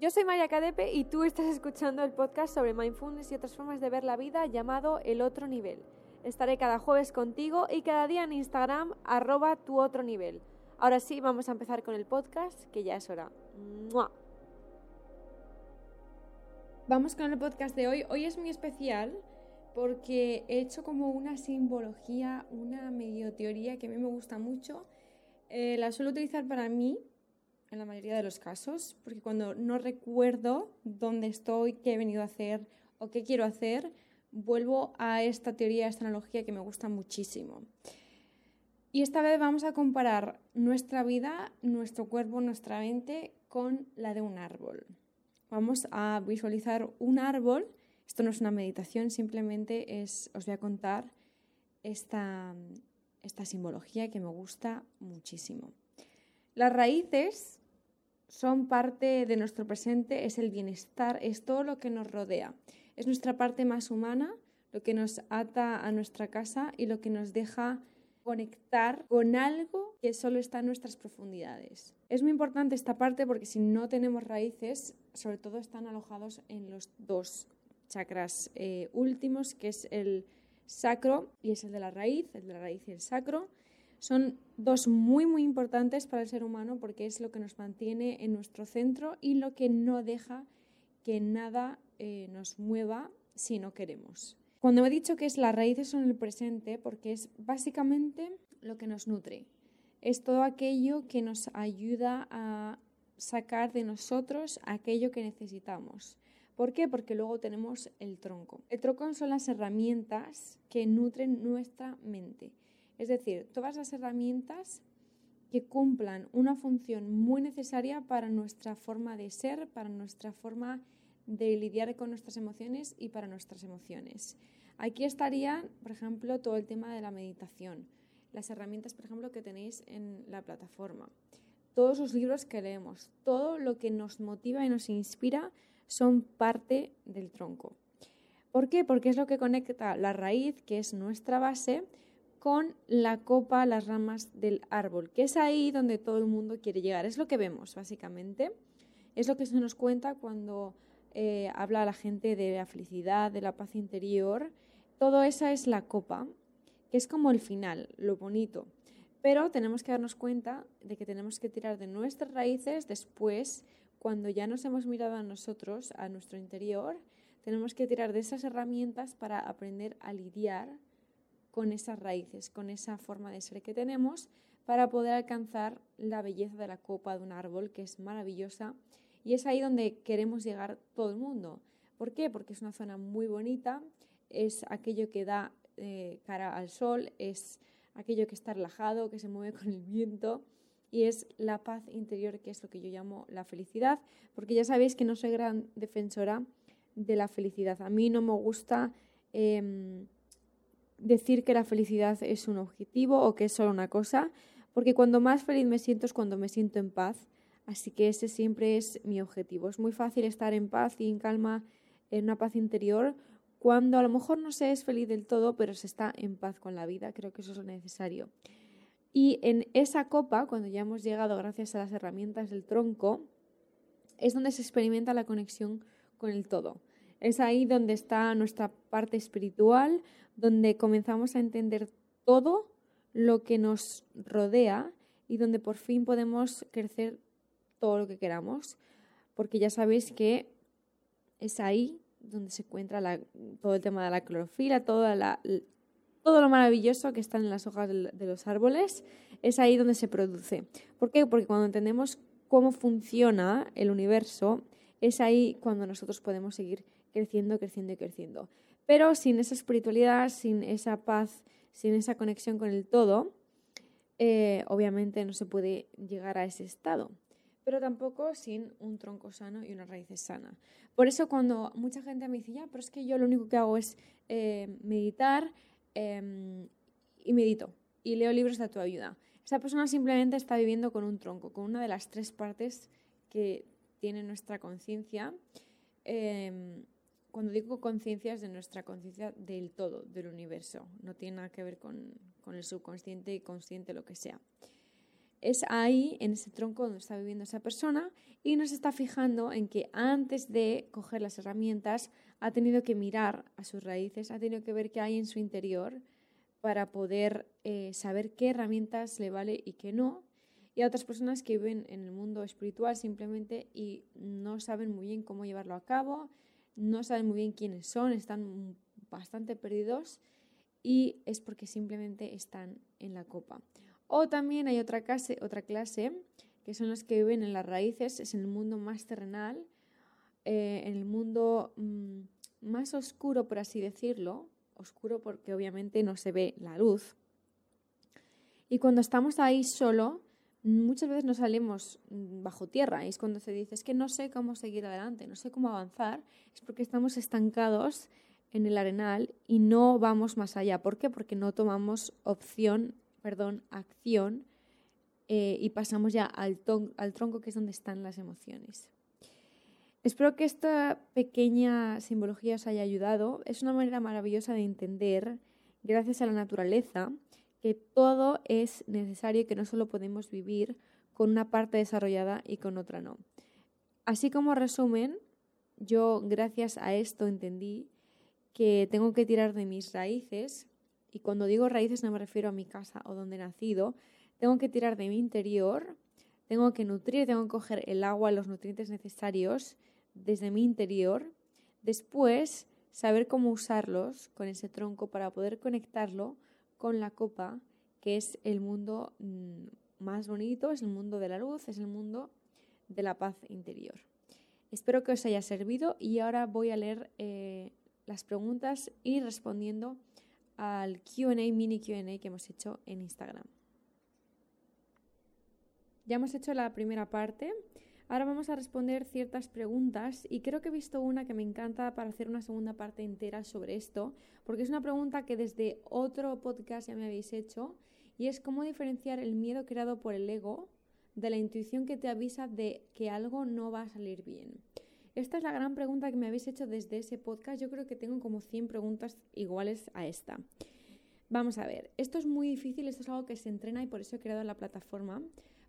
Yo soy María Cadepe y tú estás escuchando el podcast sobre mindfulness y otras formas de ver la vida llamado El Otro Nivel. Estaré cada jueves contigo y cada día en Instagram arroba tu otro nivel. Ahora sí, vamos a empezar con el podcast, que ya es hora. Vamos con el podcast de hoy. Hoy es muy especial porque he hecho como una simbología, una medio teoría que a mí me gusta mucho. Eh, la suelo utilizar para mí en la mayoría de los casos, porque cuando no recuerdo dónde estoy, qué he venido a hacer o qué quiero hacer, vuelvo a esta teoría, a esta analogía que me gusta muchísimo. Y esta vez vamos a comparar nuestra vida, nuestro cuerpo, nuestra mente con la de un árbol. Vamos a visualizar un árbol. Esto no es una meditación, simplemente es, os voy a contar esta, esta simbología que me gusta muchísimo. Las raíces son parte de nuestro presente, es el bienestar, es todo lo que nos rodea. Es nuestra parte más humana, lo que nos ata a nuestra casa y lo que nos deja conectar con algo que solo está en nuestras profundidades. Es muy importante esta parte porque si no tenemos raíces, sobre todo están alojados en los dos chakras eh, últimos, que es el sacro y es el de la raíz, el de la raíz y el sacro. Son dos muy, muy importantes para el ser humano porque es lo que nos mantiene en nuestro centro y lo que no deja que nada eh, nos mueva si no queremos. Cuando he dicho que es las raíces son el presente, porque es básicamente lo que nos nutre. Es todo aquello que nos ayuda a sacar de nosotros aquello que necesitamos. ¿Por qué? Porque luego tenemos el tronco. El tronco son las herramientas que nutren nuestra mente. Es decir, todas las herramientas que cumplan una función muy necesaria para nuestra forma de ser, para nuestra forma de lidiar con nuestras emociones y para nuestras emociones. Aquí estaría, por ejemplo, todo el tema de la meditación, las herramientas, por ejemplo, que tenéis en la plataforma, todos los libros que leemos, todo lo que nos motiva y nos inspira son parte del tronco. ¿Por qué? Porque es lo que conecta la raíz, que es nuestra base, con la copa, las ramas del árbol, que es ahí donde todo el mundo quiere llegar. Es lo que vemos, básicamente. Es lo que se nos cuenta cuando eh, habla la gente de la felicidad, de la paz interior. Todo eso es la copa, que es como el final, lo bonito. Pero tenemos que darnos cuenta de que tenemos que tirar de nuestras raíces después, cuando ya nos hemos mirado a nosotros, a nuestro interior, tenemos que tirar de esas herramientas para aprender a lidiar con esas raíces, con esa forma de ser que tenemos, para poder alcanzar la belleza de la copa de un árbol, que es maravillosa. Y es ahí donde queremos llegar todo el mundo. ¿Por qué? Porque es una zona muy bonita, es aquello que da eh, cara al sol, es aquello que está relajado, que se mueve con el viento y es la paz interior, que es lo que yo llamo la felicidad, porque ya sabéis que no soy gran defensora de la felicidad. A mí no me gusta em, decir que la felicidad es un objetivo o que es solo una cosa, porque cuando más feliz me siento es cuando me siento en paz. Así que ese siempre es mi objetivo. Es muy fácil estar en paz y en calma, en una paz interior, cuando a lo mejor no se es feliz del todo, pero se está en paz con la vida. Creo que eso es lo necesario. Y en esa copa, cuando ya hemos llegado gracias a las herramientas del tronco, es donde se experimenta la conexión con el todo. Es ahí donde está nuestra parte espiritual, donde comenzamos a entender todo lo que nos rodea y donde por fin podemos crecer todo lo que queramos, porque ya sabéis que es ahí donde se encuentra todo el tema de la clorofila, todo lo maravilloso que está en las hojas de los árboles, es ahí donde se produce. ¿Por qué? Porque cuando entendemos cómo funciona el universo, es ahí cuando nosotros podemos seguir creciendo, creciendo y creciendo. Pero sin esa espiritualidad, sin esa paz, sin esa conexión con el todo, eh, obviamente no se puede llegar a ese estado. Pero tampoco sin un tronco sano y una raíz sana. Por eso cuando mucha gente me dice, ya, pero es que yo lo único que hago es eh, meditar em, y medito y leo libros de ayuda. Esa persona simplemente está viviendo con un tronco, con una de las tres partes que tiene nuestra conciencia. Em, cuando digo conciencia es de nuestra conciencia del todo, del universo. No tiene nada que ver con, el subconsciente y consciente, lo que sea. es ahí, en ese tronco donde está viviendo esa persona, y nos está fijando en que antes de coger las herramientas ha tenido que mirar a sus raíces, ha tenido que ver qué hay en su interior para poder eh, saber qué herramientas le vale y qué no. Y a otras personas que viven en el mundo espiritual simplemente y no saben muy bien cómo llevarlo a cabo, no saben muy bien quiénes son, están bastante perdidos y es porque simplemente están en la copa. O también hay otra clase, que son los que viven en las raíces, es en el mundo más terrenal, eh, en el mundo mm, más oscuro, por así decirlo, oscuro porque obviamente no se ve la luz. Y cuando estamos ahí solo, muchas veces no salimos mm, bajo tierra. Y es cuando se dice, es que no sé cómo seguir adelante, no sé cómo avanzar. Es porque estamos estancados en el arenal y no vamos más allá. ¿Por qué? Porque no tomamos opción, perdón, acción eh, y pasamos ya al, al tronco que es donde están las emociones. Espero que esta pequeña simbología os haya ayudado. Es una manera maravillosa de entender, gracias a la naturaleza, que todo es necesario y que no solo podemos vivir con una parte desarrollada y con otra no. Así como resumen, yo gracias a esto entendí que tengo que tirar de mis raíces, y cuando digo raíces no me refiero a mi casa o donde he nacido, tengo que tirar de mi interior, tengo que nutrir, tengo que coger el agua, los nutrientes necesarios desde mi interior, después saber cómo usarlos con ese tronco para poder conectarlo con la copa, que es el mundo mm, más bonito, es el mundo de la luz, es el mundo de la paz interior. Espero que os haya servido y ahora voy a leer eh, las preguntas y respondiendo al QA, mini QA que hemos hecho en Instagram. Ya hemos hecho la primera parte Ahora vamos a responder ciertas preguntas y creo que he visto una que me encanta para hacer una segunda parte entera sobre esto, porque es una pregunta que desde otro podcast ya me habéis hecho y es cómo diferenciar el miedo creado por el ego de la intuición que te avisa de que algo no va a salir bien. Esta es la gran pregunta que me habéis hecho desde ese podcast. Yo creo que tengo como 100 preguntas iguales a esta. Vamos a ver, esto es muy difícil, esto es algo que se entrena y por eso he creado la plataforma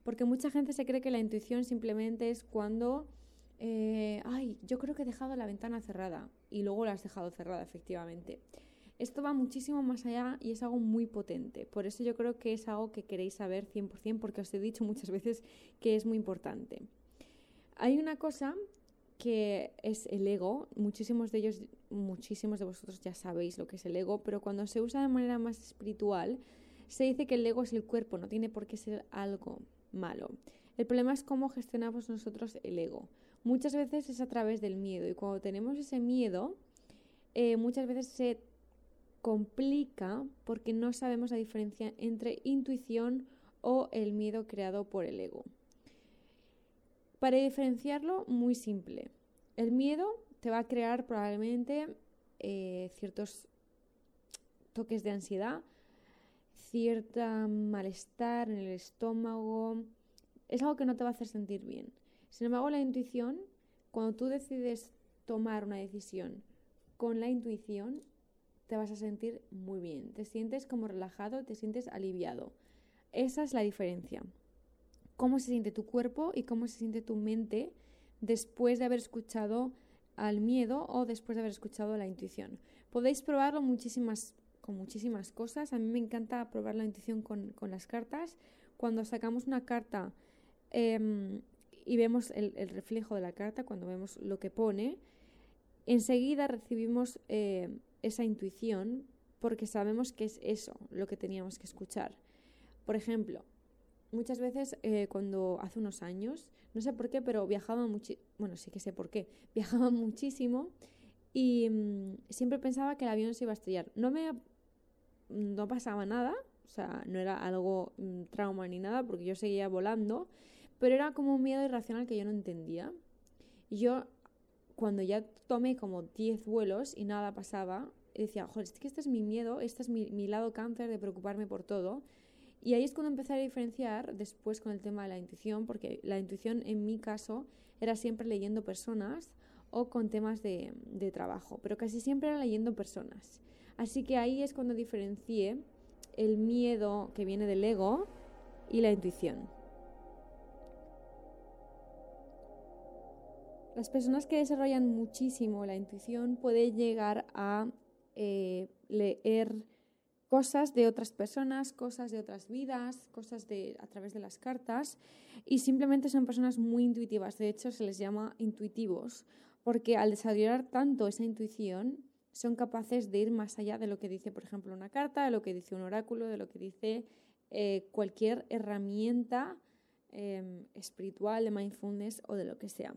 porque mucha gente se cree que la intuición simplemente es cuando, eh, ay, yo creo que he dejado la ventana cerrada y luego la has dejado cerrada, efectivamente. Esto va muchísimo más allá y es algo muy potente. Por eso yo creo que es algo que queréis saber 100% porque os he dicho muchas veces que es muy importante. Hay una cosa que es el ego. Muchísimos de ellos, muchísimos de vosotros ya sabéis lo que es el ego, pero cuando se usa de manera más espiritual, se dice que el ego es el cuerpo, no tiene por qué ser algo malo. El problema es cómo gestionamos nosotros el ego. Muchas veces es a través del miedo y cuando tenemos ese miedo, eh, muchas veces se complica porque no sabemos la diferencia entre intuición o el miedo creado por el ego. Para diferenciarlo, muy simple. El miedo te va a crear probablemente eh, ciertos toques de ansiedad, cierta malestar en el estómago. Es algo que no te va a hacer sentir bien. Sin embargo, la intuición, cuando tú decides tomar una decisión con la intuición, te vas a sentir muy bien. Te sientes como relajado, te sientes aliviado. Esa es la diferencia. Cómo se siente tu cuerpo y cómo se siente tu mente después de haber escuchado al miedo o después de haber escuchado la intuición. Podéis probarlo muchísimas con muchísimas cosas. A mí me encanta probar la intuición con, las cartas. Cuando sacamos una carta em, y vemos el, reflejo de la carta, cuando vemos lo que pone, enseguida recibimos eh, esa intuición porque sabemos que es eso lo que teníamos que escuchar. Por ejemplo, muchas veces eh, cuando hace unos años, no sé por qué, pero viajaba muchísimo, bueno, sí que sé por qué, viajaba muchísimo y mm, siempre pensaba que el avión se iba a estrellar. No me no pasaba nada, o sea, no era algo mm, trauma ni nada, porque yo seguía volando, pero era como un miedo irracional que yo no entendía. Yo, cuando ya tomé como 10 vuelos y nada pasaba, decía, joder, es este es mi miedo, este es mi, mi lado cáncer de preocuparme por todo. Y ahí es cuando empecé a diferenciar después con el tema de la intuición, porque la intuición en mi caso era siempre leyendo personas o con temas de, de trabajo, pero casi siempre era leyendo personas. Así que ahí es cuando diferencié el miedo que viene del ego y la intuición. Las personas que desarrollan muchísimo la intuición pueden llegar a eh, leer cosas de otras personas, cosas de otras vidas, cosas a través de las cartas y simplemente son personas muy intuitivas. De hecho, se les llama intuitivos porque al desarrollar tanto esa intuición son capaces de ir más allá de lo que dice, por ejemplo, una carta, de lo que dice un oráculo, de lo que dice eh, cualquier herramienta em, espiritual, de mindfulness o de lo que sea.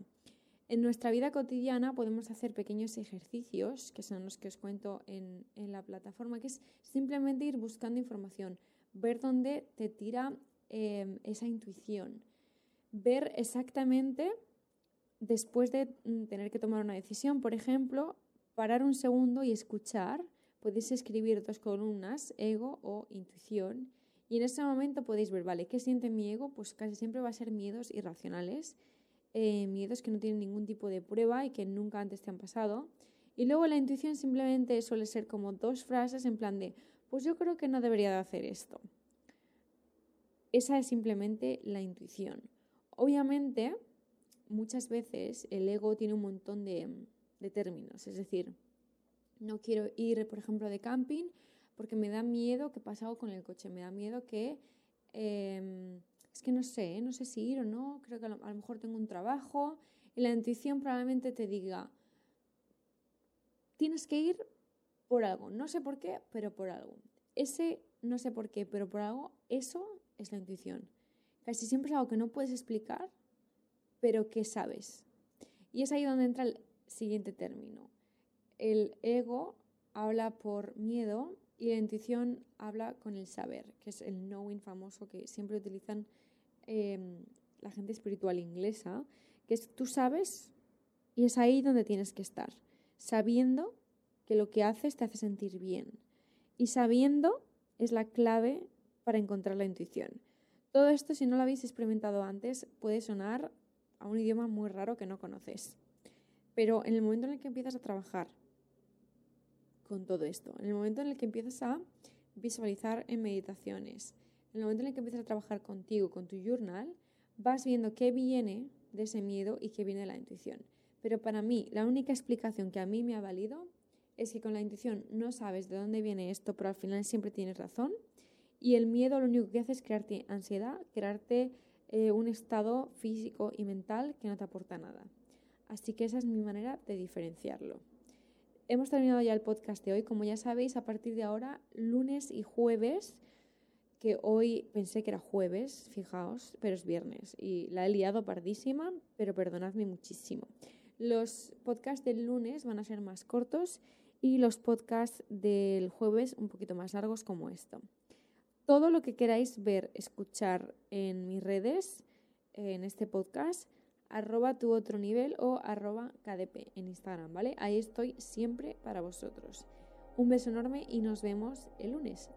En nuestra vida cotidiana podemos hacer pequeños ejercicios, que son los que os cuento en, la plataforma, que es simplemente ir buscando información, ver dónde te tira em, esa intuición, ver exactamente después de mm, tener que tomar una decisión, por ejemplo, parar un segundo y escuchar. Podéis escribir dos columnas, ego o intuición, y en ese momento podéis ver, vale, ¿qué siente mi ego? Pues casi siempre va a ser miedos irracionales eh, miedos que no tienen ningún tipo de prueba y que nunca antes te han pasado. Y luego la intuición simplemente suele ser como dos frases en plan de, pues yo creo que no debería de hacer esto. Esa es simplemente la intuición. Obviamente, muchas veces el ego tiene un montón de, de términos, es decir, no quiero ir, por ejemplo, de camping porque me da miedo que pasa algo con el coche, me da miedo que... Em, es que no sé, ¿eh? no sé si ir o no, creo que a lo, mejor tengo un trabajo y la intuición probablemente te diga, tienes que ir por algo, no sé por qué, pero por algo. Ese no sé por qué, pero por algo, eso es la intuición. Casi siempre es algo que no puedes explicar, pero que sabes. Y es ahí donde entra el siguiente término. El ego habla por miedo y la intuición habla con el saber, que es el knowing famoso que siempre utilizan Em, la gente espiritual inglesa, que es tú sabes y es ahí donde tienes que estar, sabiendo que lo que haces te hace sentir bien. Y sabiendo es la clave para encontrar la intuición. Todo esto, si no lo habéis experimentado antes, puede sonar a un idioma muy raro que no conoces. Pero en el momento en el que empiezas a trabajar con todo esto, en el momento en el que empiezas a visualizar en meditaciones, en el momento en el que empiezas a trabajar contigo, con tu journal, vas viendo qué viene de ese miedo y qué viene de la intuición. Pero para mí, la única explicación que a mí me ha valido es que con la intuición no sabes de dónde viene esto, pero al final siempre tienes razón. Y el miedo lo único que hace es crearte ansiedad, crearte eh, un estado físico y mental que no te aporta nada. Así que esa es mi manera de diferenciarlo. Hemos terminado ya el podcast de hoy. Como ya sabéis, a partir de ahora, lunes y jueves, que hoy pensé que era jueves, fijaos, pero es viernes y la he liado pardísima, pero perdonadme muchísimo. Los podcasts del lunes van a ser más cortos y los podcasts del jueves un poquito más largos como esto. Todo lo que queráis ver, escuchar en mis redes, en este podcast, arroba tu otro nivel o arroba KDP en Instagram, ¿vale? Ahí estoy siempre para vosotros. Un beso enorme y nos vemos el lunes.